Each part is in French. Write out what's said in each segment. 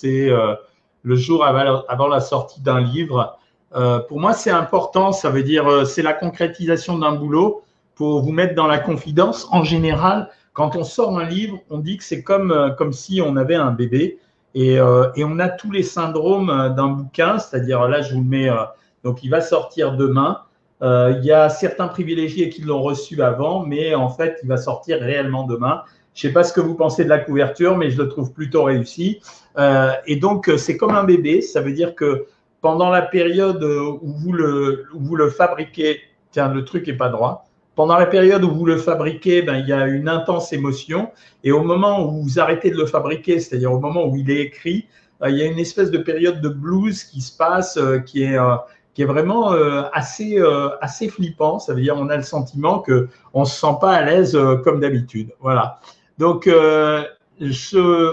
c'est euh, le jour avant, la sortie d'un livre. Euh, pour moi, c'est important. Ça veut dire c'est la concrétisation d'un boulot pour vous mettre dans la confidence. En général, quand on sort un livre, on dit que c'est comme, comme si on avait un bébé et, et on a tous les syndromes d'un bouquin. C'est-à-dire là, je vous le mets. donc, il va sortir demain. Euh, il y a certains privilégiés qui l'ont reçu avant, mais en fait, il va sortir réellement demain. Je ne sais pas ce que vous pensez de la couverture, mais je le trouve plutôt réussi. Euh, et donc, euh, c'est comme un bébé. Ça veut dire que pendant la période où vous le, où vous le fabriquez, tiens, le truc n'est pas droit. Pendant la période où vous le fabriquez, ben, il y a une intense émotion. Et au moment où vous arrêtez de le fabriquer, c'est-à-dire au moment où il est écrit, il y a une espèce de période de blues qui se passe, qui est qui est vraiment euh, assez, euh, assez flippant. Ça veut dire on a le sentiment qu'on ne se sent pas à l'aise euh, comme d'habitude. Voilà. Donc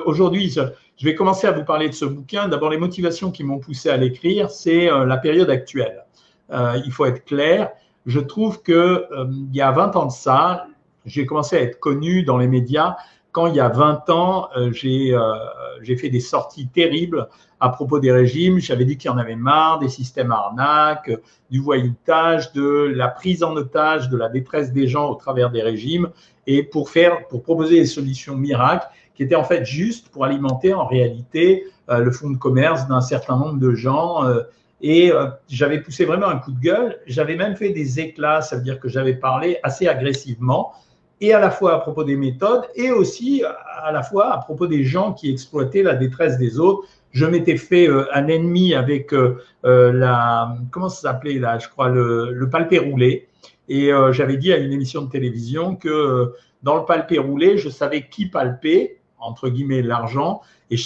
aujourd'hui, je vais commencer à vous parler de ce bouquin. D'abord, les motivations qui m'ont poussé à l'écrire, c'est la période actuelle. il faut être clair. Je trouve que il y a 20 ans de ça, j'ai commencé à être connu dans les médias quand il y a 20 ans, j'ai fait des sorties terribles à propos des régimes. J'avais dit qu'il y en avait marre des systèmes arnaques, du voyoutage, de la prise en otage, de la détresse des gens au travers des régimes, et pour proposer des solutions miracles qui étaient en fait juste pour alimenter en réalité euh, le fonds de commerce d'un certain nombre de gens. Euh, et euh, j'avais poussé vraiment un coup de gueule. J'avais même fait des éclats, ça veut dire que j'avais parlé assez agressivement et à la fois à propos des méthodes et aussi à la fois à propos des gens qui exploitaient la détresse des autres je m'étais fait euh, un ennemi avec euh, euh, la, comment ça là, je crois, le, le palpé roulé. Et j'avais dit à une émission de télévision que dans le palpé roulé, je savais qui palpait, entre guillemets, l'argent, et je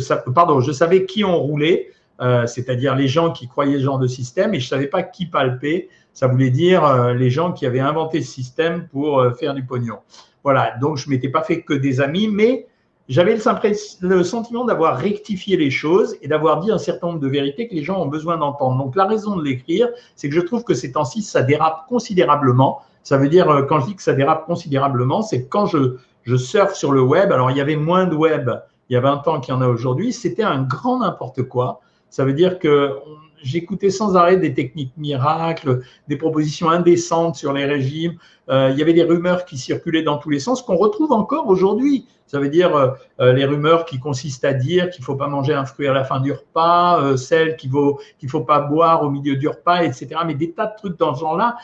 savais, pardon, je savais qui on roulait, c'est-à-dire les gens qui croyaient ce genre de système, et je savais pas qui palpait. Ça voulait dire les gens qui avaient inventé ce système pour faire du pognon. Voilà, donc je m'étais pas fait que des amis, mais j'avais le sentiment d'avoir rectifié les choses et d'avoir dit un certain nombre de vérités que les gens ont besoin d'entendre. Donc la raison de l'écrire, c'est que je trouve que ces temps-ci, ça dérape considérablement. Ça veut dire, euh, quand je dis que ça dérape considérablement, c'est quand je, je surfe sur le web, alors il y avait moins de web il y a 20 ans qu'il y en a aujourd'hui, c'était un grand n'importe quoi. Ça veut dire que j'écoutais sans arrêt des techniques miracles, des propositions indécentes sur les régimes. Euh, il y avait des rumeurs qui circulaient dans tous les sens qu'on retrouve encore aujourd'hui. Ça veut dire euh, euh, les rumeurs qui consistent à dire qu'il ne faut pas manger un fruit à la fin du repas, celles qu'il ne qu'il faut pas boire au milieu du repas, etc. Mais des tas de trucs dans ce genre-là,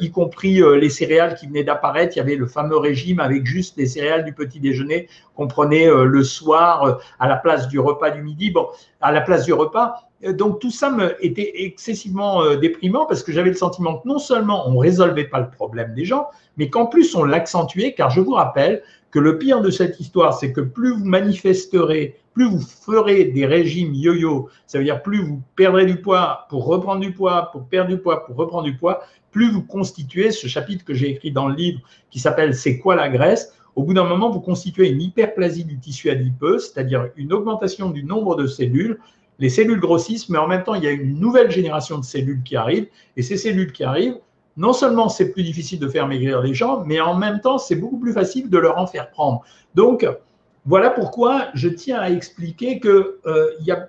y compris les céréales qui venaient d'apparaître. Il y avait le fameux régime avec juste les céréales du petit déjeuner qu'on prenait le soir à la place du repas du midi. Bon, à la place du repas, donc tout ça me était excessivement euh, déprimant parce que j'avais le sentiment que non seulement on ne résolvait pas le problème des gens, mais qu'en plus on l'accentuait, car je vous rappelle que le pire de cette histoire, c'est que plus vous manifesterez, plus vous ferez des régimes yo-yo, ça veut dire plus vous perdrez du poids pour reprendre du poids, pour perdre du poids, pour reprendre du poids, plus vous constituez ce chapitre que j'ai écrit dans le livre qui s'appelle C'est quoi la graisse au bout d'un moment, vous constituez une hyperplasie du tissu adipeux, c'est-à-dire une augmentation du nombre de cellules, les cellules grossissent, mais en même temps, il y a une nouvelle génération de cellules qui arrivent. Et ces cellules qui arrivent, non seulement c'est plus difficile de faire maigrir les gens, mais en même temps, c'est beaucoup plus facile de leur en faire prendre. Donc, voilà pourquoi je tiens à expliquer que euh,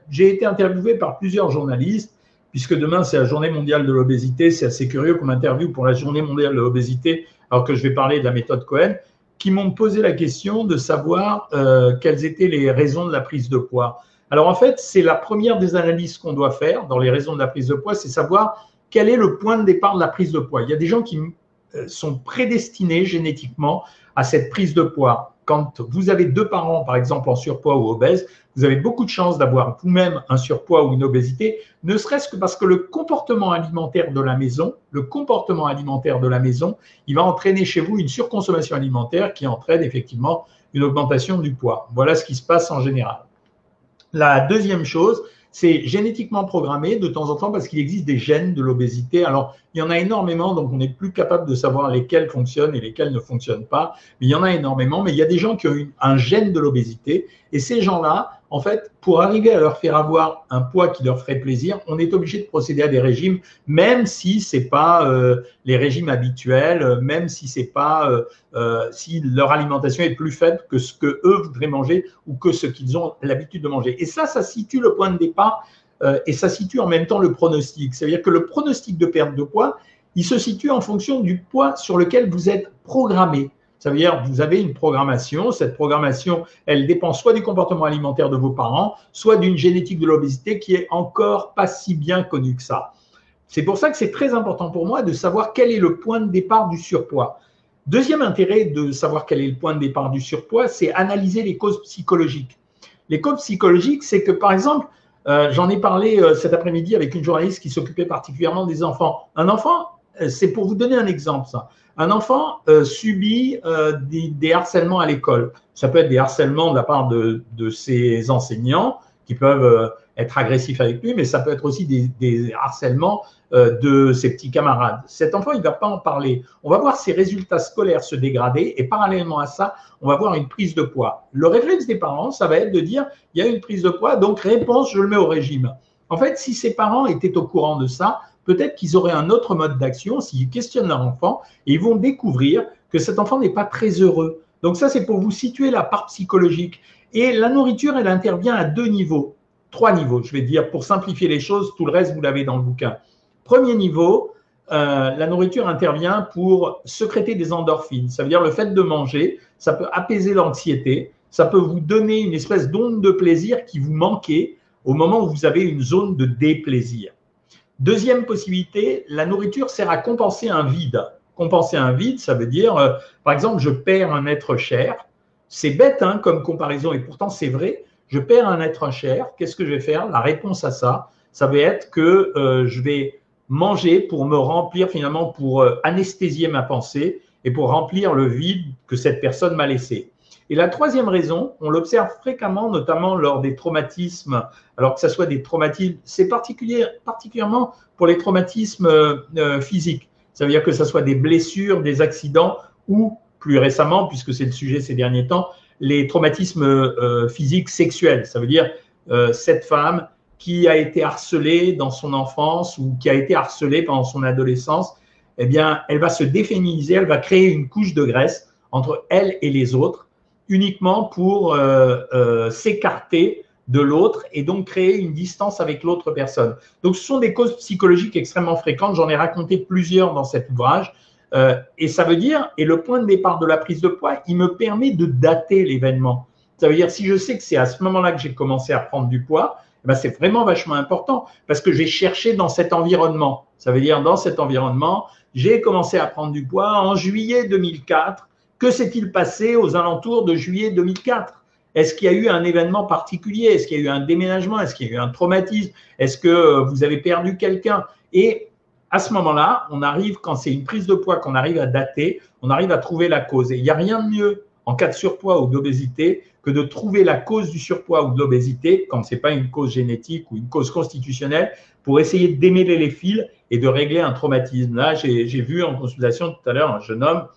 j'ai été interviewé par plusieurs journalistes, puisque demain c'est la journée mondiale de l'obésité. C'est assez curieux qu'on m'interviewe pour la journée mondiale de l'obésité, alors que je vais parler de la méthode Cohen, qui m'ont posé la question de savoir euh, quelles étaient les raisons de la prise de poids. Alors en fait, c'est la première des analyses qu'on doit faire dans les raisons de la prise de poids, c'est savoir quel est le point de départ de la prise de poids. Il y a des gens qui euh, sont prédestinés génétiquement à cette prise de poids. Quand vous avez deux parents, par exemple, en surpoids ou obèses, vous avez beaucoup de chances d'avoir vous-même un surpoids ou une obésité, ne serait-ce que parce que le comportement alimentaire de la maison, le comportement alimentaire de la maison, il va entraîner chez vous une surconsommation alimentaire qui entraîne effectivement une augmentation du poids. Voilà ce qui se passe en général. La deuxième chose, c'est génétiquement programmé de temps en temps parce qu'il existe des gènes de l'obésité. Alors, il y en a énormément, donc on n'est plus capable de savoir lesquels fonctionnent et lesquels ne fonctionnent pas. Mais il y en a énormément, mais il y a des gens qui ont un gène de l'obésité et ces gens-là, en fait, pour arriver à leur faire avoir un poids qui leur ferait plaisir, on est obligé de procéder à des régimes, même si c'est pas euh, les régimes habituels, même si c'est pas euh, euh, si leur alimentation est plus faible que ce que eux voudraient manger ou que ce qu'ils ont l'habitude de manger. Et ça, ça situe le point de départ et ça situe en même temps le pronostic. C'est-à-dire que le pronostic de perte de poids, il se situe en fonction du poids sur lequel vous êtes programmé. Ça veut dire que vous avez une programmation. Cette programmation, elle dépend soit du comportement alimentaire de vos parents, soit d'une génétique de l'obésité qui est encore pas si bien connue que ça. C'est pour ça que c'est très important pour moi de savoir quel est le point de départ du surpoids. Deuxième intérêt de savoir quel est le point de départ du surpoids, c'est analyser les causes psychologiques. Les causes psychologiques, c'est que par exemple, euh, j'en ai parlé euh, cet après-midi avec une journaliste qui s'occupait particulièrement des enfants. Un enfant, euh, c'est pour vous donner un exemple, ça. Un enfant euh, subit euh, des, harcèlements à l'école. Ça peut être des harcèlements de la part de, ses enseignants qui peuvent euh, être agressifs avec lui, mais ça peut être aussi des, harcèlements de ses petits camarades. Cet enfant, il ne va pas en parler. On va voir ses résultats scolaires se dégrader et parallèlement à ça, on va voir une prise de poids. Le réflexe des parents, ça va être de dire, il y a une prise de poids, donc réponse, je le mets au régime. En fait, si ses parents étaient au courant de ça, peut-être qu'ils auraient un autre mode d'action s'ils questionnent leur enfant et ils vont découvrir que cet enfant n'est pas très heureux. Donc ça, c'est pour vous situer la part psychologique. Et la nourriture, elle intervient à deux niveaux, trois niveaux, je vais dire, pour simplifier les choses, tout le reste, vous l'avez dans le bouquin. Premier niveau, euh, la nourriture intervient pour secréter des endorphines. Ça veut dire le fait de manger, ça peut apaiser l'anxiété, ça peut vous donner une espèce d'onde de plaisir qui vous manquait au moment où vous avez une zone de déplaisir. Deuxième possibilité, la nourriture sert à compenser un vide. Compenser un vide, ça veut dire, euh, par exemple, je perds un être cher. C'est bête hein, comme comparaison, et pourtant c'est vrai. Je perds un être cher. Qu'est-ce que je vais faire? La réponse à ça, ça va être que euh, je vais manger pour me remplir, finalement, pour euh, anesthésier ma pensée et pour remplir le vide que cette personne m'a laissé. Et la troisième raison, on l'observe fréquemment, notamment lors des traumatismes, alors que ce soit des traumatismes, c'est particulièrement pour les traumatismes euh, physiques. Ça veut dire que ce soit des blessures, des accidents ou, plus récemment, puisque c'est le sujet ces derniers temps, les traumatismes euh, physiques sexuels. Ça veut dire euh, cette femme qui a été harcelée dans son enfance ou qui a été harcelée pendant son adolescence, eh bien, elle va se déféminiser, elle va créer une couche de graisse entre elle et les autres uniquement pour euh, euh, s'écarter de l'autre et donc créer une distance avec l'autre personne. Donc ce sont des causes psychologiques extrêmement fréquentes, j'en ai raconté plusieurs dans cet ouvrage, euh, et ça veut dire, et le point de départ de la prise de poids, il me permet de dater l'événement. Ça veut dire, si je sais que c'est à ce moment-là que j'ai commencé à prendre du poids, eh ben c'est vraiment vachement important parce que j'ai cherché dans cet environnement. Ça veut dire, dans cet environnement, j'ai commencé à prendre du poids en juillet 2004 que s'est-il passé aux alentours de juillet 2004 Est-ce qu'il y a eu un événement particulier? Est-ce qu'il y a eu un déménagement? Est-ce qu'il y a eu un traumatisme? Est-ce que euh, vous avez perdu quelqu'un? Et à ce moment-là, on arrive, quand c'est une prise de poids qu'on arrive à dater, on arrive à trouver la cause. Et il n'y a rien de mieux en cas de surpoids ou d'obésité que de trouver la cause du surpoids ou de l'obésité, quand ce n'est pas une cause génétique ou une cause constitutionnelle, pour essayer de démêler les fils et de régler un traumatisme. Là, j'ai vu en consultation tout à l'heure un jeune homme,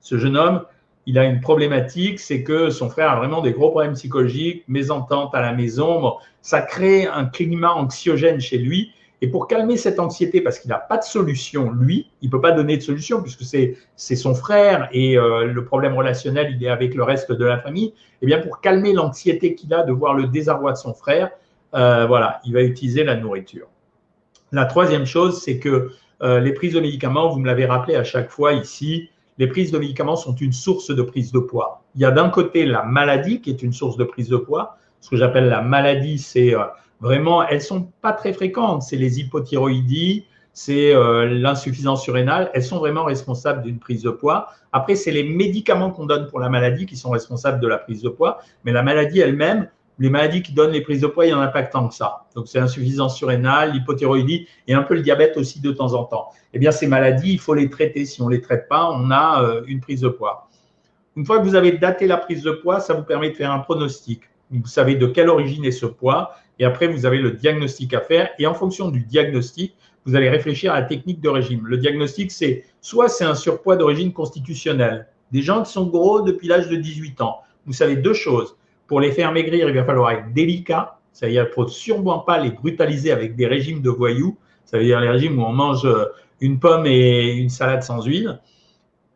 ce jeune homme, il a une problématique, c'est que son frère a vraiment des gros problèmes psychologiques, mésentente à la maison. ça crée un climat anxiogène chez lui. Et pour calmer cette anxiété, parce qu'il n'a pas de solution, lui, il ne peut pas donner de solution puisque c'est son frère et euh, le problème relationnel, il est avec le reste de la famille. Et eh bien, pour calmer l'anxiété qu'il a de voir le désarroi de son frère, euh, voilà, il va utiliser la nourriture. La troisième chose, c'est que euh, les prises de médicaments, vous me l'avez rappelé à chaque fois ici, les prises de médicaments sont une source de prise de poids. Il y a d'un côté la maladie qui est une source de prise de poids. Ce que j'appelle la maladie, c'est euh, vraiment, elles sont pas très fréquentes. C'est les hypothyroïdies, c'est euh, l'insuffisance surrénale. Elles sont vraiment responsables d'une prise de poids. Après, c'est les médicaments qu'on donne pour la maladie qui sont responsables de la prise de poids. Mais la maladie elle-même, les maladies qui donnent les prises de poids, il n'y en a pas tant que ça. Donc, c'est l'insuffisance surrénale, l'hypothyroïdie et un peu le diabète aussi de temps en temps. Eh bien, ces maladies, il faut les traiter. Si on ne les traite pas, on a euh, une prise de poids. Une fois que vous avez daté la prise de poids, ça vous permet de faire un pronostic. Vous savez de quelle origine est ce poids et après, vous avez le diagnostic à faire. Et en fonction du diagnostic, vous allez réfléchir à la technique de régime. Le diagnostic, c'est soit c'est un surpoids d'origine constitutionnelle, des gens qui sont gros depuis l'âge de 18 ans. Vous savez deux choses Pour les faire maigrir, il va falloir être délicat, c'est-à-dire qu'il faut sûrement pas les brutaliser avec des régimes de voyous, ça veut dire les régimes où on mange une pomme et une salade sans huile.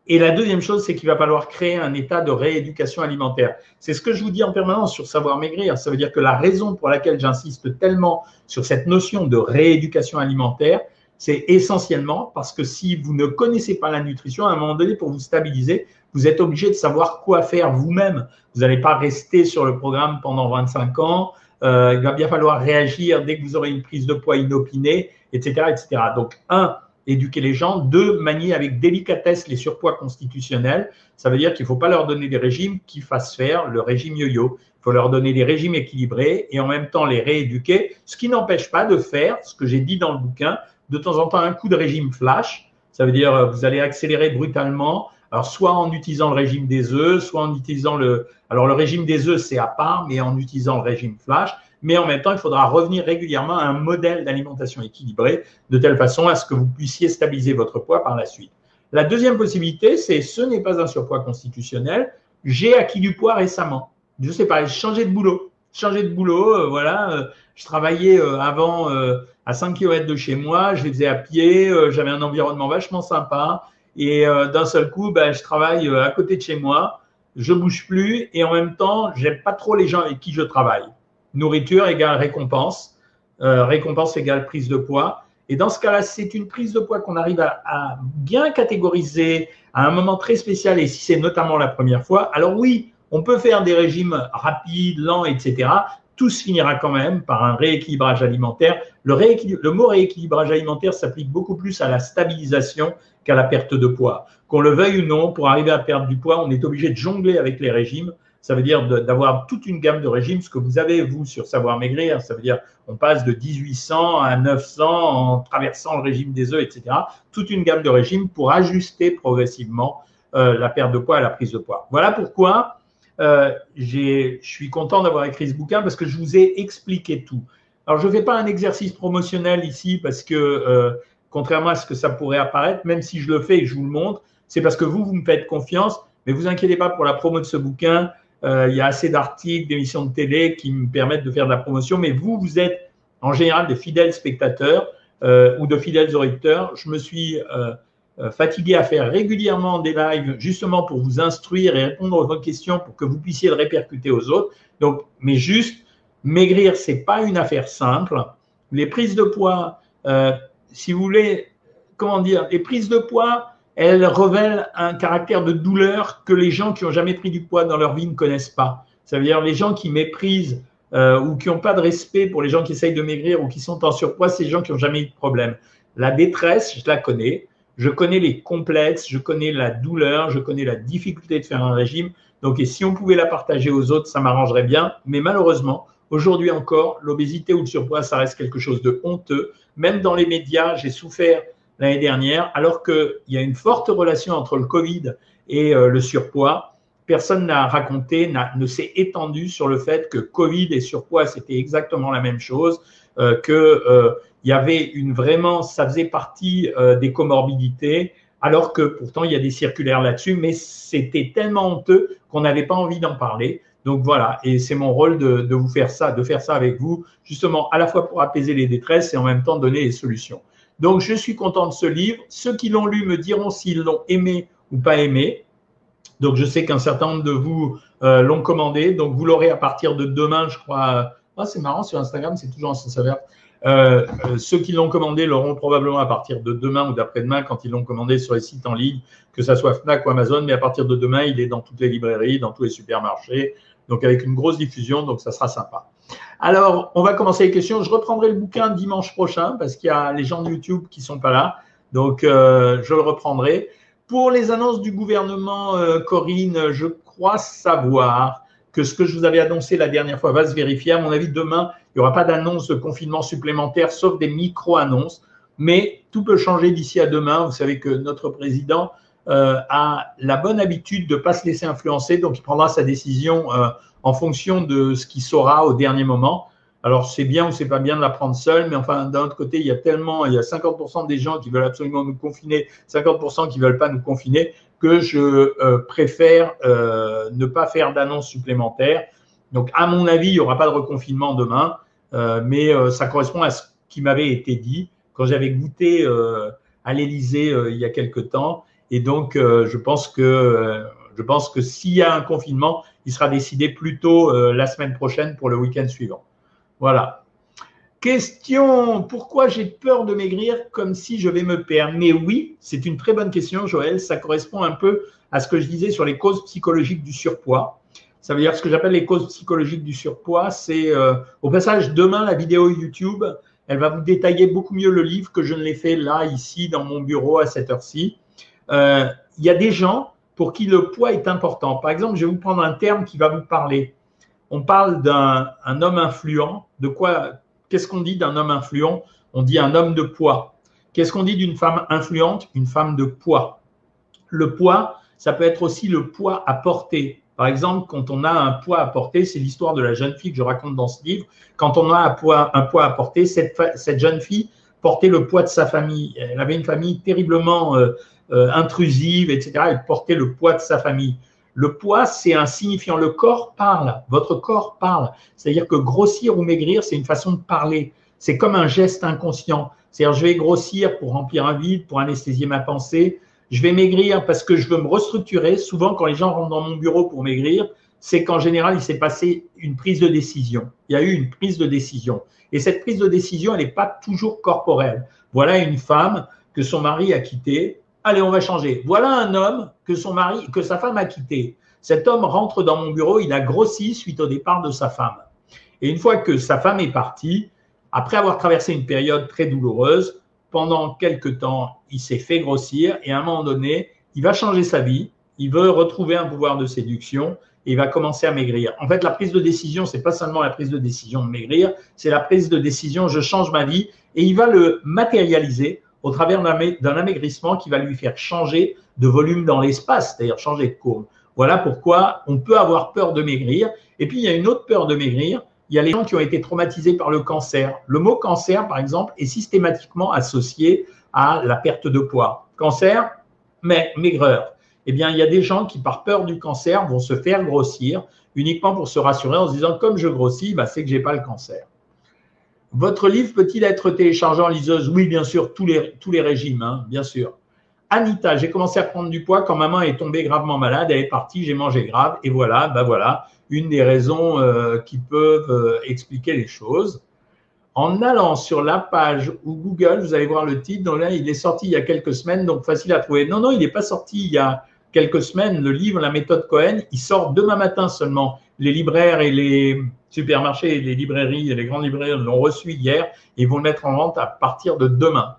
Et la deuxième chose, c'est qu'il va falloir créer un état de rééducation alimentaire. C'est ce que je vous dis en permanence sur savoir maigrir. Ça veut dire que la raison pour laquelle j'insiste tellement sur cette notion de rééducation alimentaire, c'est essentiellement parce que si vous ne connaissez pas la nutrition, à un moment donné, pour vous stabiliser, vous êtes obligé de savoir quoi faire vous-même. Vous n'allez pas rester sur le programme pendant 25 ans. Euh, il va bien falloir réagir dès que vous aurez une prise de poids inopinée, etc., etc. Donc, un, éduquer les gens. Deux, manier avec délicatesse les surpoids constitutionnels. Ça veut dire qu'il ne faut pas leur donner des régimes qui fassent faire le régime yo-yo. Il faut leur donner des régimes équilibrés et en même temps les rééduquer, ce qui n'empêche pas de faire ce que j'ai dit dans le bouquin, de temps en temps un coup de régime flash. Ça veut dire vous allez accélérer brutalement, soit en utilisant le régime des œufs, soit en utilisant le... Alors le régime des œufs, c'est à part, mais en utilisant le régime flash mais en même temps, il faudra revenir régulièrement à un modèle d'alimentation équilibré de telle façon à ce que vous puissiez stabiliser votre poids par la suite. La deuxième possibilité, c'est ce n'est pas un surpoids constitutionnel, j'ai acquis du poids récemment. Je sais pas, changé de boulot. Changé de boulot, euh, voilà. Euh, je travaillais euh, avant à 5 km de chez moi, je les faisais à pied, j'avais un environnement vachement sympa. Et d'un seul coup, ben, je travaille à côté de chez moi, je bouge plus et en même temps, j'aime pas trop les gens avec qui je travaille. Nourriture égale récompense, euh, récompense égale prise de poids. Et dans ce cas-là, c'est une prise de poids qu'on arrive à, bien catégoriser à un moment très spécial, et si c'est notamment la première fois, alors oui, on peut faire des régimes rapides, lents, etc. Tout se finira quand même par un rééquilibrage alimentaire. Le, le mot rééquilibrage alimentaire s'applique beaucoup plus à la stabilisation qu'à la perte de poids. Qu'on le veuille ou non, pour arriver à perdre du poids, on est obligé de jongler avec les régimes ça veut dire d'avoir toute une gamme de régimes, ce que vous avez, vous, sur Savoir Maigrir. Ça veut dire on passe de 1800 à 900 en traversant le régime des œufs, etc. Toute une gamme de régimes pour ajuster progressivement euh, la perte de poids et la prise de poids. Voilà pourquoi euh, je suis content d'avoir écrit ce bouquin parce que je vous ai expliqué tout. Alors, je ne fais pas un exercice promotionnel ici parce que, euh, contrairement à ce que ça pourrait apparaître, même si je le fais et je vous le montre, c'est parce que vous, vous me faites confiance. Mais vous inquiétez pas pour la promo de ce bouquin. Euh, il y a assez d'articles, d'émissions de télé qui me permettent de faire de la promotion, mais vous, vous êtes en général de fidèles spectateurs ou de fidèles auditeurs. Je me suis fatigué à faire régulièrement des lives justement pour vous instruire et répondre aux vos questions pour que vous puissiez le répercuter aux autres. Donc, mais juste, maigrir, c'est pas une affaire simple. Les prises de poids, si vous voulez, comment dire, les prises de poids, elle révèle un caractère de douleur que les gens qui n'ont jamais pris du poids dans leur vie ne connaissent pas. Ça veut dire les gens qui méprisent euh, ou qui n'ont pas de respect pour les gens qui essayent de maigrir ou qui sont en surpoids, c'est les gens qui n'ont jamais eu de problème. La détresse, je la connais. Je connais les complexes, je connais la douleur, je connais la difficulté de faire un régime. Donc, et si on pouvait la partager aux autres, ça m'arrangerait bien. Mais malheureusement, aujourd'hui encore, l'obésité ou le surpoids, ça reste quelque chose de honteux. Même dans les médias, j'ai souffert l'année dernière, alors qu'il y a une forte relation entre le Covid et euh, le surpoids. Personne n'a raconté, ne s'est étendu sur le fait que Covid et surpoids, c'était exactement la même chose, euh, que euh, il y avait une vraiment, ça faisait partie des comorbidités, alors que pourtant il y a des circulaires là-dessus, mais c'était tellement honteux qu'on n'avait pas envie d'en parler. Donc voilà, et c'est mon rôle de, vous faire ça, de faire ça avec vous, justement à la fois pour apaiser les détresses et en même temps donner les solutions. Donc, je suis content de ce livre. Ceux qui l'ont lu me diront s'ils l'ont aimé ou pas aimé. Donc, je sais qu'un certain nombre de vous euh, l'ont commandé. Donc, vous l'aurez à partir de demain, je crois. Ah, c'est marrant, sur Instagram, c'est toujours en sens euh, euh, ceux qui l'ont commandé l'auront probablement à partir de demain ou d'après-demain quand ils l'ont commandé sur les sites en ligne, que ce soit Fnac ou Amazon. Mais à partir de demain, il est dans toutes les librairies, dans tous les supermarchés. Donc, avec une grosse diffusion, donc ça sera sympa. Alors, on va commencer les questions. Je reprendrai le bouquin dimanche prochain parce qu'il y a les gens de YouTube qui sont pas là. Donc, euh, je le reprendrai. Pour les annonces du gouvernement, euh, Corinne, je crois savoir que ce que je vous avais annoncé la dernière fois va se vérifier. À mon avis, demain, il n'y aura pas d'annonce de confinement supplémentaire, sauf des micro-annonces. Mais tout peut changer d'ici à demain. Vous savez que notre président euh, a la bonne habitude de ne pas se laisser influencer, donc il prendra sa décision euh, en fonction de ce qu'il saura au dernier moment. Alors c'est bien ou c'est pas bien de la prendre seule, mais enfin d'un autre côté, il y a tellement, il y a 50% des gens qui veulent absolument nous confiner, 50% qui veulent pas nous confiner, que je euh, préfère ne pas faire d'annonce supplémentaire Donc, à mon avis, il n'y aura pas de reconfinement demain, mais ça correspond à ce qui m'avait été dit quand j'avais goûté à l'Élysée il y a quelque temps. Et donc, je pense que je pense que s'il y a un confinement, il sera décidé plutôt la semaine prochaine pour le week-end suivant. Voilà. Question, pourquoi j'ai peur de maigrir comme si je vais me perdre? Mais oui, c'est une très bonne question, Joël. Ça correspond un peu à ce que je disais sur les causes psychologiques du surpoids. Ça veut dire ce que j'appelle les causes psychologiques du surpoids. C'est euh, au passage, demain, la vidéo YouTube, elle va vous détailler beaucoup mieux le livre que je ne l'ai fait là, ici, dans mon bureau à cette heure-ci. Euh, il y a des gens pour qui le poids est important. Par exemple, je vais vous prendre un terme qui va vous parler. On parle d'un homme influent. De quoi Qu'est-ce qu'on dit d'un homme influent? On dit un homme de poids. Qu'est-ce qu'on dit d'une femme influente? Une femme de poids. Le poids, ça peut être aussi le poids à porter. Par exemple, quand on a un poids à porter, c'est l'histoire de la jeune fille que je raconte dans ce livre. Quand on a un poids, à porter, cette, jeune fille portait le poids de sa famille. Elle avait une famille terriblement euh, euh, intrusive, etc. Elle portait le poids de sa famille. Le poids, c'est un signifiant. Le corps parle. Votre corps parle. C'est-à-dire que grossir ou maigrir, c'est une façon de parler. C'est comme un geste inconscient. C'est-à-dire, je vais grossir pour remplir un vide, pour anesthésier ma pensée. Je vais maigrir parce que je veux me restructurer. Souvent, quand les gens rentrent dans mon bureau pour maigrir, c'est qu'en général, il s'est passé une prise de décision. Il y a eu une prise de décision. Et cette prise de décision, elle n'est pas toujours corporelle. Voilà une femme que son mari a quittée Allez, on va changer. Voilà un homme que son mari, que sa femme a quitté. Cet homme rentre dans mon bureau, il a grossi suite au départ de sa femme. Et une fois que sa femme est partie, après avoir traversé une période très douloureuse, pendant quelques temps, il s'est fait grossir et à un moment donné, il va changer sa vie, il veut retrouver un pouvoir de séduction et il va commencer à maigrir. En fait, la prise de décision, c'est pas seulement la prise de décision de maigrir, c'est la prise de décision, je change ma vie et il va le matérialiser au travers d'un amaigrissement qui va lui faire changer de volume dans l'espace, c'est-à-dire changer de courbe. Voilà pourquoi on peut avoir peur de maigrir. Et puis, il y a une autre peur de maigrir. Il y a les gens qui ont été traumatisés par le cancer. Le mot cancer, par exemple, est systématiquement associé à la perte de poids. Cancer, mais maigreur. Eh bien, il y a des gens qui, par peur du cancer, vont se faire grossir uniquement pour se rassurer en se disant, comme je grossis, bah, c'est que j'ai pas le cancer. Votre livre peut-il être téléchargé en liseuse? Oui, bien sûr, tous les, régimes, hein, bien sûr. Anita, j'ai commencé à prendre du poids quand maman est tombée gravement malade, elle est partie, j'ai mangé grave, et voilà, ben voilà, une des raisons euh, qui peuvent euh, expliquer les choses. En allant sur la page ou Google, vous allez voir le titre, il est sorti il y a quelques semaines, donc facile à trouver. Non, non, il n'est pas sorti il y a quelques semaines. Le livre, la méthode Cohen, il sort demain matin seulement. Les libraires et les supermarchés, les librairies et les grandes librairies l'ont reçu hier et vont le mettre en vente à partir de demain.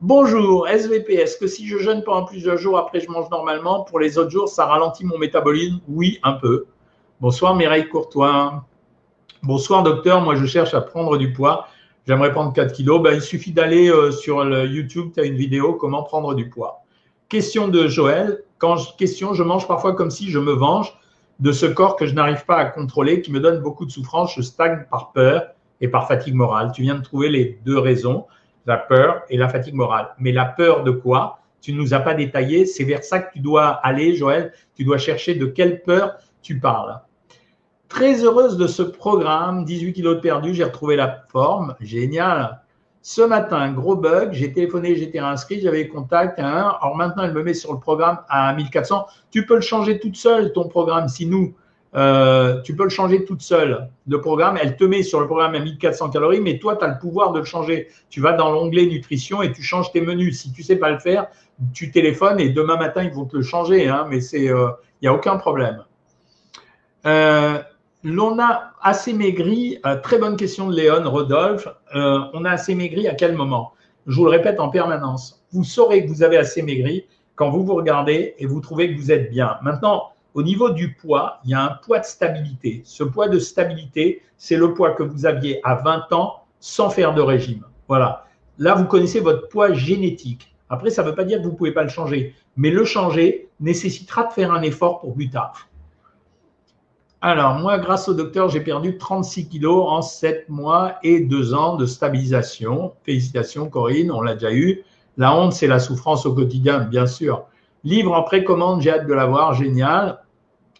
Bonjour, SVP, est-ce que si je jeûne pendant plusieurs jours après je mange normalement, pour les autres jours, ça ralentit mon métabolisme? Oui, un peu. Bonsoir Mireille Courtois. Bonsoir docteur, moi je cherche à prendre du poids. J'aimerais prendre 4 kilos. Ben, il suffit d'aller euh, sur YouTube, tu as une vidéo comment prendre du poids. Question de Joël. Quand je, question, je mange parfois comme si je me venge de ce corps que je n'arrive pas à contrôler, qui me donne beaucoup de souffrance. Je stagne par peur et par fatigue morale. Tu viens de trouver les deux raisons, la peur et la fatigue morale. Mais la peur de quoi? Tu ne nous as pas détaillé. C'est vers ça que tu dois aller, Joël. Tu dois chercher de quelle peur tu parles. Très heureuse de ce programme, 18 kilos de perdu, j'ai retrouvé la forme, génial. Ce matin, gros bug, j'ai téléphoné, j'étais inscrit, j'avais contact. Hein, alors maintenant, elle me met sur le programme à 1400. Tu peux le changer toute seule, ton programme. Si nous, euh, tu peux le changer toute seule. Le programme, elle te met sur le programme à 1400 calories, mais toi, tu as le pouvoir de le changer. Tu vas dans l'onglet nutrition et tu changes tes menus. Si tu sais pas le faire, tu téléphones et demain matin, ils vont te le changer. Hein, mais il euh, n'y a aucun problème. Euh, L'on a assez maigri, euh, très bonne question de Léon Rodolphe, euh, on a assez maigri à quel moment? Je vous le répète en permanence, vous saurez que vous avez assez maigri quand vous vous regardez et vous trouvez que vous êtes bien. Maintenant, au niveau du poids, il y a un poids de stabilité. Ce poids de stabilité, c'est le poids que vous aviez à 20 ans sans faire de régime. Voilà. Là, vous connaissez votre poids génétique. Après, ça ne veut pas dire que vous ne pouvez pas le changer, mais le changer nécessitera de faire un effort pour plus tard. Alors, moi, grâce au docteur, j'ai perdu 36 kilos en 7 mois et 2 ans de stabilisation. Félicitations, Corinne, on l'a déjà eu. La honte, c'est la souffrance au quotidien, bien sûr. Livre en précommande, j'ai hâte de l'avoir, génial.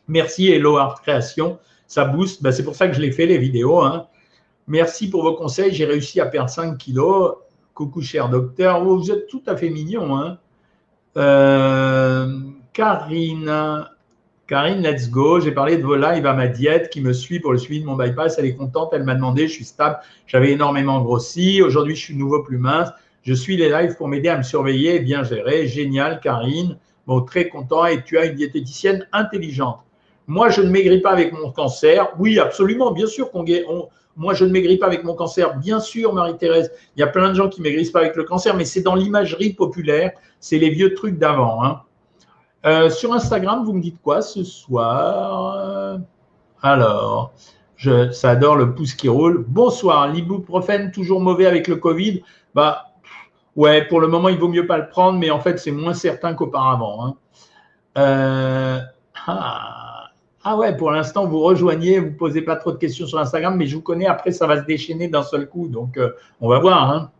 Merci Hello Art Création. ça booste. Ben, c'est pour ça que je l'ai fait, les vidéos. Hein. Merci pour vos conseils. J'ai réussi à perdre 5 kilos. Coucou, cher docteur. Oh, vous êtes tout à fait mignon. Hein. Euh, Karine. Karine, let's go. J'ai parlé de vos lives à ma diète qui me suit pour le suivi de mon bypass. Elle est contente. Elle m'a demandé. Je suis stable. J'avais énormément grossi. Aujourd'hui, je suis nouveau plus mince. Je suis les lives pour m'aider à me surveiller et bien gérer. Génial, Karine. Bon, très content. Et tu as une diététicienne intelligente. Moi, je ne maigris pas avec mon cancer. Oui, absolument. Bien sûr qu'on moi, je ne maigris pas avec mon cancer. Bien sûr, Marie-Thérèse, il y a plein de gens qui ne maigrissent pas avec le cancer, mais c'est dans l'imagerie populaire. C'est les vieux trucs d'avant. Hein. Euh, sur Instagram, vous me dites quoi ce soir? Alors, je, ça adore le pouce qui roule. Bonsoir, l'ibuprofène toujours mauvais avec le Covid? Bah, ouais, pour le moment, il vaut mieux pas le prendre, mais en fait, c'est moins certain qu'auparavant. Hein. Euh, ah. Ah ouais, pour l'instant, vous rejoignez, vous posez pas trop de questions sur Instagram, mais je vous connais, après, ça va se déchaîner d'un seul coup. Donc, euh, on va voir. Hein.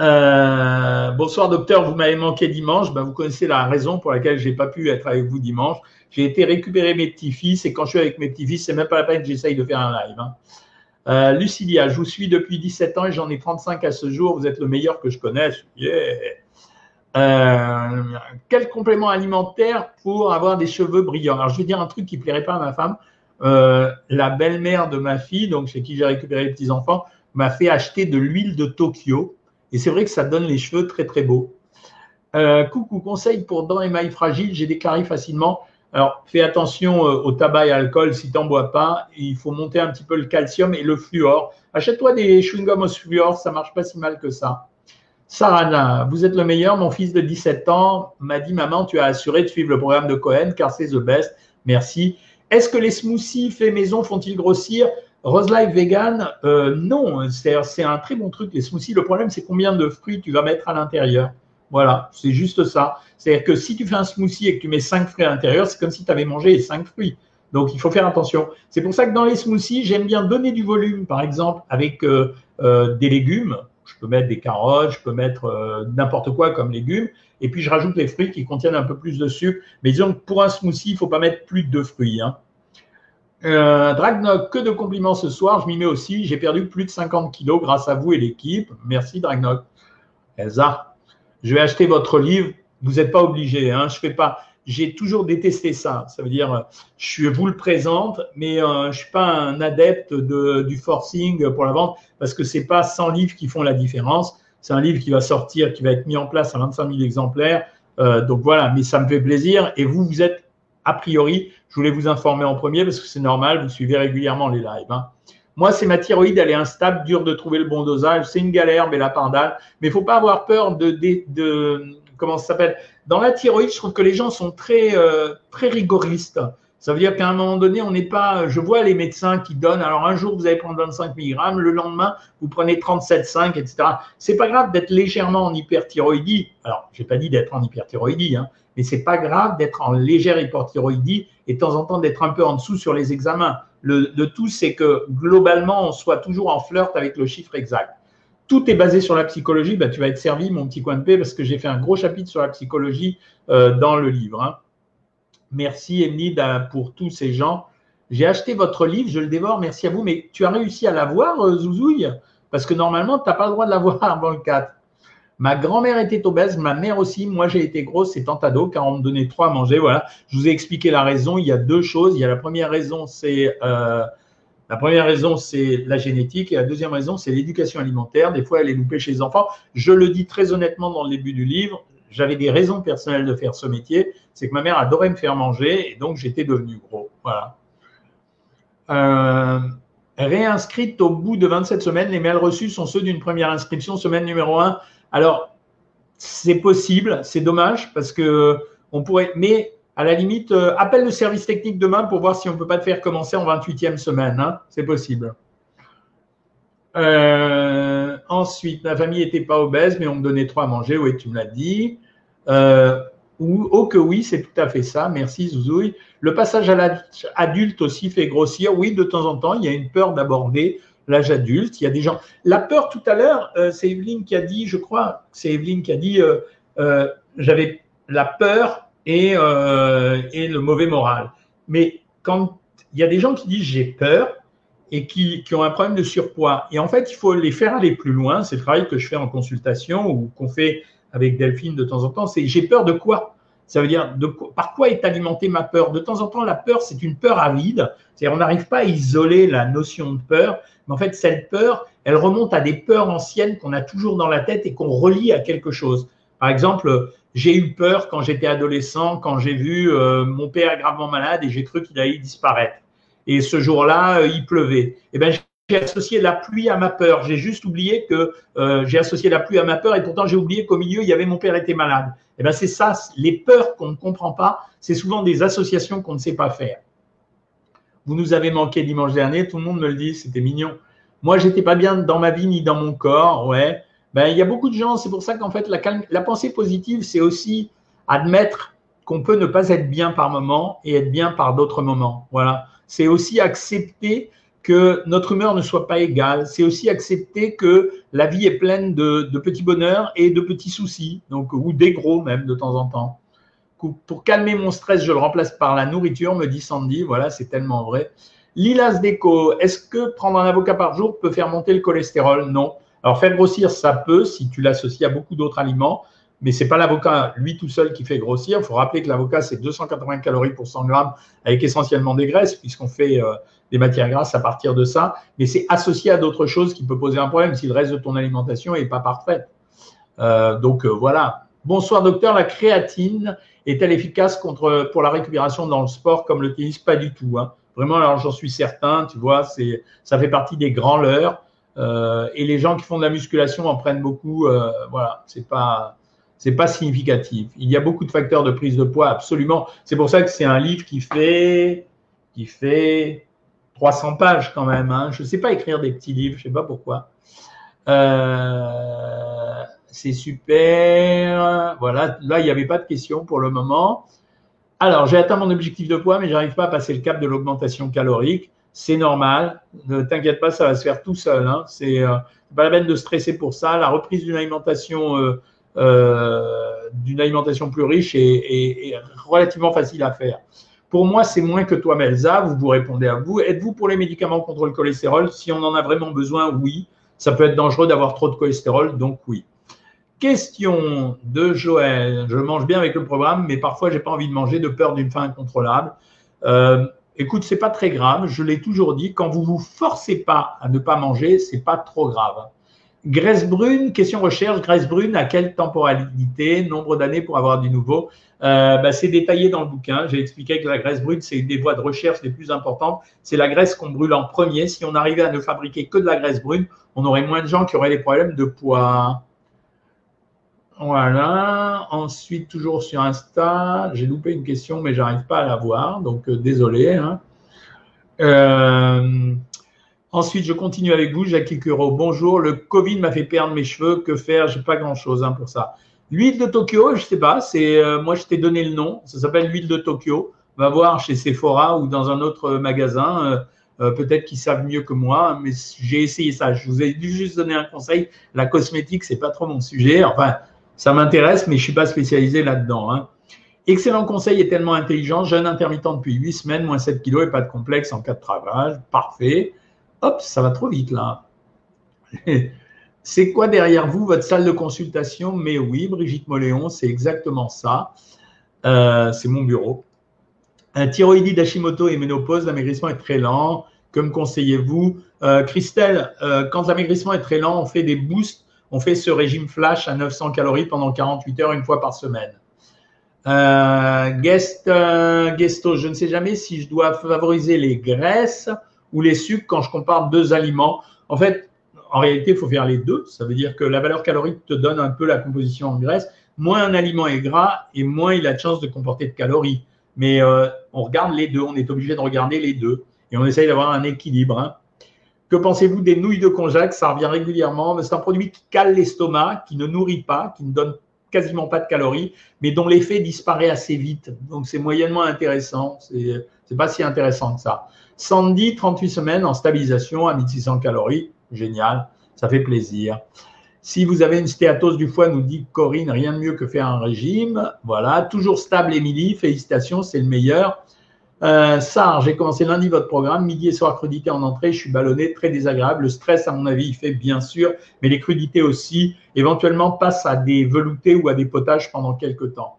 Euh, bonsoir, docteur. Vous m'avez manqué dimanche. Ben, vous connaissez la raison pour laquelle je n'ai pas pu être avec vous dimanche. J'ai été récupérer mes petits-fils et quand je suis avec mes petits-fils, c'est même pas la peine que j'essaye de faire un live. Hein. Euh, Lucilia, je vous suis depuis 17 ans et j'en ai 35 à ce jour. Vous êtes le meilleur que je connaisse. Yeah. Euh, quel complément alimentaire pour avoir des cheveux brillants? Alors, je vais dire un truc qui ne plairait pas à ma femme. La belle-mère de ma fille, donc chez qui j'ai récupéré les petits-enfants, m'a fait acheter de l'huile de Tokyo. Et c'est vrai que ça donne les cheveux très, très beaux. Euh, coucou, conseil pour dents émail fragiles, j'ai déclaré facilement. Alors, fais attention au tabac et à l'alcool si tu bois pas. Il faut monter un petit peu le calcium et le fluor. Achète-toi des chewing-gums au fluor, ça marche pas si mal que ça. Sarana, vous êtes le meilleur. Mon fils de 17 ans m'a dit Maman, tu as assuré de suivre le programme de Cohen car c'est the best. Merci. Est-ce que les smoothies faits maison font-ils grossir? Rose Life Vegan, euh, non. C'est un très bon truc, les smoothies. Le problème, c'est combien de fruits tu vas mettre à l'intérieur. Voilà, c'est juste ça. C'est-à-dire que si tu fais un smoothie et que tu mets 5 fruits à l'intérieur, c'est comme si tu avais mangé 5 fruits. Donc, il faut faire attention. C'est pour ça que dans les smoothies, j'aime bien donner du volume, par exemple, avec euh, euh, des légumes je peux mettre des carottes, je peux mettre n'importe quoi comme légumes. Et puis, je rajoute les fruits qui contiennent un peu plus de sucre. Mais disons que pour un smoothie, il ne faut pas mettre plus de fruits. Hein. Euh, que de compliments ce soir. Je m'y mets aussi. J'ai perdu plus de 50 kilos grâce à vous et l'équipe. Merci, Dragnoc. Elsa, je vais acheter votre livre. Vous n'êtes pas obligé. Hein. Je fais pas j'ai toujours détesté ça. Ça veut dire, je vous le présente, mais euh, je suis pas un adepte de, du forcing pour la vente parce que ce n'est pas 100 livres qui font la différence. C'est un livre qui va sortir, qui va être mis en place à 25 000 exemplaires. Euh, donc voilà, mais ça me fait plaisir. Et vous, vous êtes a priori, je voulais vous informer en premier parce que c'est normal, vous suivez régulièrement les lives. Hein. Moi, c'est ma thyroïde, elle est instable, dure de trouver le bon dosage. C'est une galère, mais la pardale. Mais il ne faut pas avoir peur de, comment ça s'appelle? Dans la thyroïde, je trouve que les gens sont très, euh, très rigoristes. Ça veut dire qu'à un moment donné, on n'est pas. Je vois les médecins qui donnent. Alors un jour, vous allez prendre 25 mg, le lendemain, vous prenez 37,5, etc. C'est pas grave d'être légèrement en hyperthyroïdie. Alors, j'ai pas dit d'être en hyperthyroïdie, hein, mais c'est pas grave d'être en légère hyperthyroïdie et de temps en temps d'être un peu en dessous sur les examens. Le, tout, c'est que globalement, on soit toujours en flirt avec le chiffre exact tout est basé sur la psychologie, bah, tu vas être servi, mon petit coin de paix, parce que j'ai fait un gros chapitre sur la psychologie euh, dans le livre. Hein. Merci, Emily, pour tous ces gens. J'ai acheté votre livre, je le dévore, merci à vous, mais tu as réussi à l'avoir, euh, Zouzouille Parce que normalement, tu n'as pas le droit de l'avoir avant le 4. Ma grand-mère était obèse, ma mère aussi. Moi, j'ai été grosse, c'est tant ado, car on me donnait trois à manger. Voilà. Je vous ai expliqué la raison. Il y a deux choses. Il y a la première raison, c'est euh, la première raison, c'est la génétique et la deuxième raison, c'est l'éducation alimentaire. Des fois, elle est loupée chez les enfants. Je le dis très honnêtement dans le début du livre, j'avais des raisons personnelles de faire ce métier. C'est que ma mère adorait me faire manger et donc j'étais devenu gros. Voilà. Euh, réinscrite au bout de 27 semaines, les mails reçus sont ceux d'une première inscription, semaine numéro 1. Alors, c'est possible, c'est dommage parce que on pourrait. Mais à la limite, euh, appelle le service technique demain pour voir si on ne peut pas te faire commencer en 28e semaine. Hein. C'est possible. Euh, ensuite, ma famille n'était pas obèse, mais on me donnait trois à manger. Oui, tu me l'as dit. Euh, oh que oui, c'est tout à fait ça. Merci Zouzouille. Le passage à l'âge adulte aussi fait grossir. Oui, de temps en temps, il y a une peur d'aborder l'âge adulte. Il y a des gens. La peur tout à l'heure, c'est Evelyne qui a dit, je crois, c'est Evelyne qui a dit, j'avais la peur et, euh, et le mauvais moral. Mais quand il y a des gens qui disent j'ai peur et qui, qui, ont un problème de surpoids. Et en fait, il faut les faire aller plus loin. C'est le travail que je fais en consultation ou qu'on fait avec Delphine de temps en temps. C'est j'ai peur de quoi? Ça veut dire par quoi est alimentée ma peur? De temps en temps, la peur, c'est une peur avide. C'est-à-dire, on n'arrive pas à isoler la notion de peur. Mais en fait, cette peur, elle remonte à des peurs anciennes qu'on a toujours dans la tête et qu'on relie à quelque chose. Par exemple, j'ai eu peur quand j'étais adolescent, quand j'ai vu euh, mon père gravement malade et j'ai cru qu'il allait disparaître. Et ce jour-là, euh, il pleuvait. Eh ben, j'ai associé la pluie à ma peur. J'ai juste oublié que euh, j'ai associé la pluie à ma peur et pourtant j'ai oublié qu'au milieu, il y avait mon père était malade. Eh ben, c'est ça, les peurs qu'on ne comprend pas, c'est souvent des associations qu'on ne sait pas faire. Vous nous avez manqué dimanche dernier, tout le monde me le dit, c'était mignon. Moi, j'étais pas bien dans ma vie ni dans mon corps, ouais. Ben, il y a beaucoup de gens, c'est pour ça qu'en fait, la, la pensée positive, c'est aussi admettre qu'on peut ne pas être bien par moment et être bien par d'autres moments. Voilà. C'est aussi accepter que notre humeur ne soit pas égale. C'est aussi accepter que la vie est pleine de, petits bonheurs et de petits soucis, donc, ou des gros même de temps en temps. Pour calmer mon stress, je le remplace par la nourriture, me dit Sandy. Voilà, c'est tellement vrai. Lilas Déco, est-ce que prendre un avocat par jour peut faire monter le cholestérol? Non. Alors, faire grossir, ça peut si tu l'associes à beaucoup d'autres aliments, mais ce n'est pas l'avocat, lui tout seul, qui fait grossir. Il faut rappeler que l'avocat, c'est 280 calories pour 100 grammes, avec essentiellement des graisses, puisqu'on fait euh, des matières grasses à partir de ça. Mais c'est associé à d'autres choses qui peut poser un problème si le reste de ton alimentation n'est pas parfaite. Euh, donc, euh, voilà. Bonsoir, docteur. La créatine est-elle efficace contre, pour la récupération dans le sport comme le tennis? Pas du tout. Hein. Vraiment, alors j'en suis certain, tu vois, ça fait partie des grands leurres. Euh, et les gens qui font de la musculation en prennent beaucoup. Voilà, c'est pas c'est pas significatif. Il y a beaucoup de facteurs de prise de poids, absolument. C'est pour ça que c'est un livre qui fait qui fait 300 pages quand même. Hein. Je ne sais pas écrire des petits livres, je ne sais pas pourquoi. Euh, c'est super. Voilà, là, il n'y avait pas de questions pour le moment. Alors, j'ai atteint mon objectif de poids, mais je n'arrive pas à passer le cap de l'augmentation calorique c'est normal. Ne t'inquiète pas, ça va se faire tout seul. Hein. C'est euh, pas la peine de stresser pour ça. La reprise d'une alimentation, euh, d'une alimentation plus riche est, relativement facile à faire. Pour moi, c'est moins que toi, Melza. Vous vous répondez à vous. Êtes-vous pour les médicaments contre le cholestérol? Si on en a vraiment besoin, oui. Ça peut être dangereux d'avoir trop de cholestérol, donc oui. Question de Joël. Je mange bien avec le programme, mais parfois, j'ai pas envie de manger de peur d'une faim incontrôlable. Euh, Écoute, c'est pas très grave. Je l'ai toujours dit. Quand vous vous forcez pas à ne pas manger, c'est pas trop grave. Graisse brune, question recherche. Graisse brune, à quelle temporalité, nombre d'années pour avoir du nouveau? Euh, bah, C'est détaillé dans le bouquin. J'ai expliqué que la graisse brune, c'est une des voies de recherche les plus importantes. C'est la graisse qu'on brûle en premier. Si on arrivait à ne fabriquer que de la graisse brune, on aurait moins de gens qui auraient des problèmes de poids. Voilà. Ensuite, toujours sur Insta, j'ai loupé une question, mais j'arrive pas à la voir, donc euh, désolé. Hein. Euh, ensuite, je continue avec vous, Jackie. Bonjour, le Covid m'a fait perdre mes cheveux. Que faire? J'ai pas grand-chose hein, pour ça. L'huile de Tokyo, je sais pas. C'est euh, moi, je t'ai donné le nom. Ça s'appelle l'huile de Tokyo. Va voir chez Sephora ou dans un autre magasin. Peut-être qu'ils savent mieux que moi, mais j'ai essayé ça. Je vous ai juste donné un conseil. La cosmétique, c'est pas trop mon sujet. Enfin, ça m'intéresse, mais je suis pas spécialisé là-dedans. Hein. Excellent conseil et tellement intelligent. Jeune intermittent depuis 8 semaines, moins 7 kilos et pas de complexe en cas de travail. Parfait. Hop, ça va trop vite là. c'est quoi derrière vous, votre salle de consultation? Mais oui, Brigitte Moléon, c'est exactement ça. Euh, c'est mon bureau. Un thyroïdie d'Hashimoto et ménopause, l'amaigrissement est très lent. Que me conseillez-vous? Euh, Christelle, euh, quand l'amaigrissement est très lent, on fait des boosts on fait ce régime flash à 900 calories pendant 48 heures une fois par semaine. Guest, je ne sais jamais si je dois favoriser les graisses ou les sucres quand je compare deux aliments. En fait, en réalité, il faut faire les deux. Ça veut dire que la valeur calorique te donne un peu la composition en graisse. Moins un aliment est gras et moins il a de chance de comporter de calories. Mais euh, on regarde les deux, on est obligé de regarder les deux et on essaye d'avoir un équilibre. Hein. Que pensez-vous des nouilles de konjac Ça revient régulièrement. C'est un produit qui cale l'estomac, qui ne nourrit pas, qui ne donne quasiment pas de calories, mais dont l'effet disparaît assez vite. Donc c'est moyennement intéressant. C'est n'est pas si intéressant que ça. Sandy, 38 semaines en stabilisation à 1600 calories. Génial. Ça fait plaisir. Si vous avez une stéatose du foie, nous dit Corinne, rien de mieux que faire un régime. Voilà. Toujours stable, Émilie. Félicitations, c'est le meilleur. Euh, Sar, j'ai commencé lundi votre programme, midi et soir crudité en entrée, je suis ballonné, très désagréable. Le stress, à mon avis, il fait bien sûr, mais les crudités aussi. Éventuellement, passe à des veloutés ou à des potages pendant quelques temps.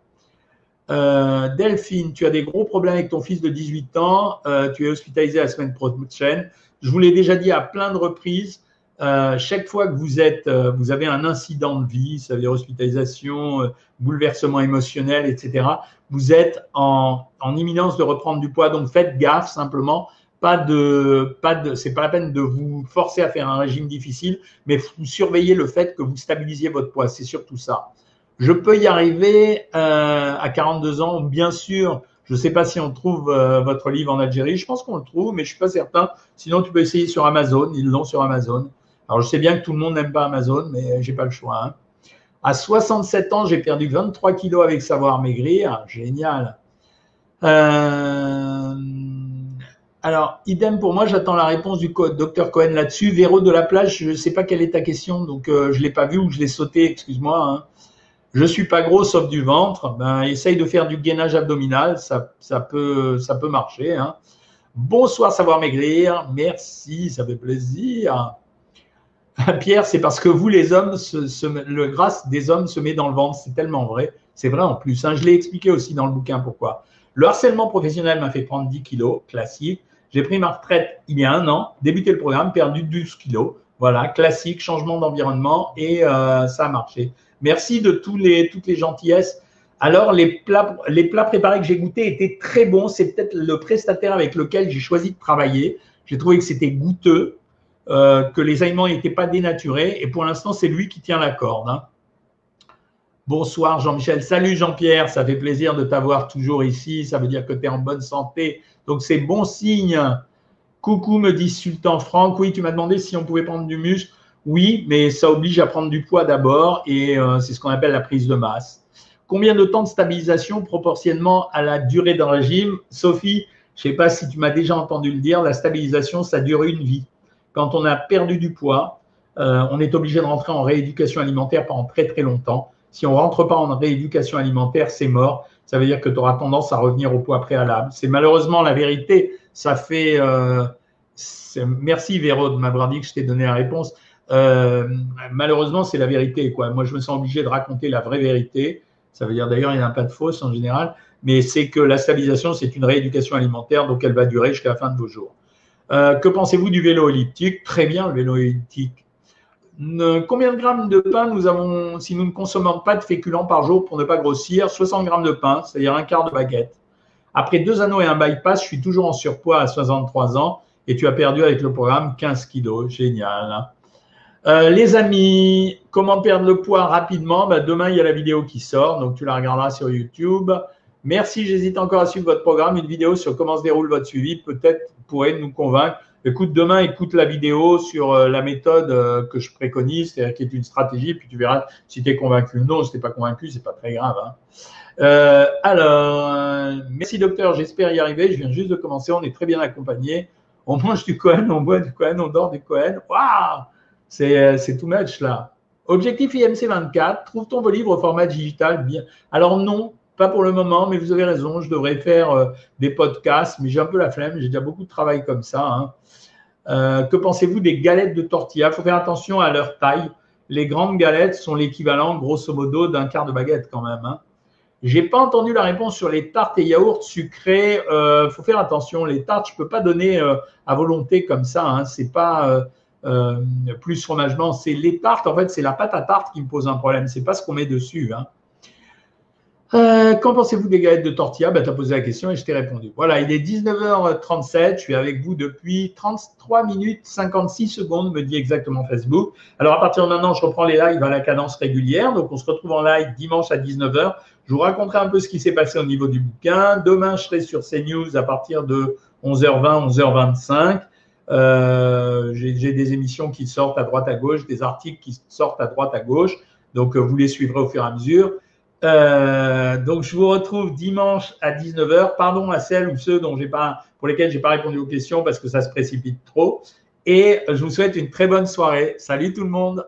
Euh, Delphine, tu as des gros problèmes avec ton fils de 18 ans, euh, tu es hospitalisé la semaine prochaine. Je vous l'ai déjà dit à plein de reprises, euh, chaque fois que vous êtes, euh, vous avez un incident de vie, ça veut dire hospitalisation, euh, bouleversement émotionnel, etc. Vous êtes en, en, imminence de reprendre du poids, donc faites gaffe simplement. Pas de, pas de, c'est pas la peine de vous forcer à faire un régime difficile, mais vous surveillez le fait que vous stabilisiez votre poids. C'est surtout ça. Je peux y arriver à 42 ans, bien sûr. Je ne sais pas si on trouve votre livre en Algérie. Je pense qu'on le trouve, mais je suis pas certain. Sinon, tu peux essayer sur Amazon. Ils l'ont sur Amazon. Alors, je sais bien que tout le monde n'aime pas Amazon, mais je n'ai pas le choix. Hein. À 67 ans, j'ai perdu 23 kilos avec Savoir Maigrir. Génial. Euh, alors, idem pour moi, j'attends la réponse du docteur Cohen là-dessus. Véro de la plage, je ne sais pas quelle est ta question, donc euh, je ne l'ai pas vu ou je l'ai sauté, excuse-moi. Hein. Je suis pas gros sauf du ventre. Ben, essaye de faire du gainage abdominal, ça, ça, peut, ça peut marcher. Hein. Bonsoir Savoir Maigrir, merci, ça fait plaisir. Pierre, c'est parce que vous, les hommes, le grâce des hommes se met dans le ventre. C'est tellement vrai. C'est vrai en plus. Hein. Je l'ai expliqué aussi dans le bouquin pourquoi. Le harcèlement professionnel m'a fait prendre 10 kilos, classique. J'ai pris ma retraite il y a un an, débuté le programme, perdu 12 kilos. Voilà, classique, changement d'environnement et euh, ça a marché. Merci de toutes les gentillesses. Alors, les plats, les plats préparés que j'ai goûtés étaient très bons. C'est peut-être le prestataire avec lequel j'ai choisi de travailler. J'ai trouvé que c'était goûteux. Euh, que les aliments n'étaient pas dénaturés. Et pour l'instant, c'est lui qui tient la corde. Hein. Bonsoir Jean-Michel. Salut Jean-Pierre, ça fait plaisir de t'avoir toujours ici. Ça veut dire que tu es en bonne santé. Donc c'est bon signe. Coucou, me dit Sultan Franck. Oui, tu m'as demandé si on pouvait prendre du muscle. Oui, mais ça oblige à prendre du poids d'abord et euh, c'est ce qu'on appelle la prise de masse. Combien de temps de stabilisation proportionnellement à la durée d'un régime? Sophie, je ne sais pas si tu m'as déjà entendu le dire, la stabilisation, ça dure une vie quand on a perdu du poids, euh, on est obligé de rentrer en rééducation alimentaire pendant très très longtemps. Si on ne rentre pas en rééducation alimentaire, c'est mort. Ça veut dire que tu auras tendance à revenir au poids préalable. C'est malheureusement la vérité. Ça fait. Euh, merci Véro de m'avoir dit que je t'ai donné la réponse. Euh, malheureusement, c'est la vérité. Quoi. Moi, je me sens obligé de raconter la vraie vérité. Ça veut dire d'ailleurs, il n'y en a pas de fausse en général. Mais c'est que la stabilisation, c'est une rééducation alimentaire, donc elle va durer jusqu'à la fin de vos jours. Euh, que pensez-vous du vélo elliptique? Très bien, le vélo elliptique. combien de grammes de pain nous avons si nous ne consommons pas de féculents par jour pour ne pas grossir? 60 grammes de pain, c'est-à-dire un quart de baguette. Après deux anneaux et un bypass, je suis toujours en surpoids à 63 ans et tu as perdu avec le programme 15 kilos. Génial. Euh, les amis, comment perdre le poids rapidement? Ben, Demain, il y a la vidéo qui sort, donc tu la regarderas sur YouTube. Merci, j'hésite encore à suivre votre programme. Une vidéo sur comment se déroule votre suivi peut-être pourrait nous convaincre. Écoute, demain, écoute la vidéo sur euh, la méthode euh, que je préconise, c'est-à-dire qui est une stratégie, puis tu verras si tu es convaincu ou non. Si tu n'es pas convaincu, c'est pas très grave. Hein. Euh, alors, merci docteur, j'espère y arriver. Je viens juste de commencer, on est très bien accompagné. On mange du Cohen, on boit du Cohen, on dort du Cohen. Waouh C'est tout match là. Objectif IMC 24, trouve ton vos livres au format digital bien. Alors non, pas pour le moment, mais vous avez raison, je devrais faire euh, des podcasts, mais j'ai un peu la flemme, j'ai déjà beaucoup de travail comme ça. Hein. Euh, que pensez-vous des galettes de tortilla Il faut faire attention à leur taille. Les grandes galettes sont l'équivalent, grosso modo, d'un quart de baguette quand même. Hein. J'ai pas entendu la réponse sur les tartes et yaourts sucrés. Il euh, faut faire attention. Les tartes, je peux pas donner à volonté comme ça. Hein. C'est pas plus fromagement. C'est les tartes. En fait, c'est la pâte à tarte qui me pose un problème. C'est pas ce qu'on met dessus. Hein. Euh, qu'en pensez-vous des galettes de tortilla? Ben, Tu as posé la question et je t'ai répondu. Voilà, il est 19h37. Je suis avec vous depuis 33 minutes 56 secondes, me dit exactement Facebook. Alors, à partir de maintenant, je reprends les lives à la cadence régulière. Donc, on se retrouve en live dimanche à 19h. Je vous raconterai un peu ce qui s'est passé au niveau du bouquin. Demain, je serai sur CNews à partir de 11h20, 11h25. Euh, J'ai des émissions qui sortent à droite à gauche, des articles qui sortent à droite à gauche. Donc, euh, vous les suivrez au fur et à mesure. Euh, donc, je vous retrouve dimanche à 19h. Pardon à celles ou ceux dont j'ai pas, pour lesquels je n'ai pas répondu aux questions parce que ça se précipite trop. Et je vous souhaite une très bonne soirée. Salut tout le monde.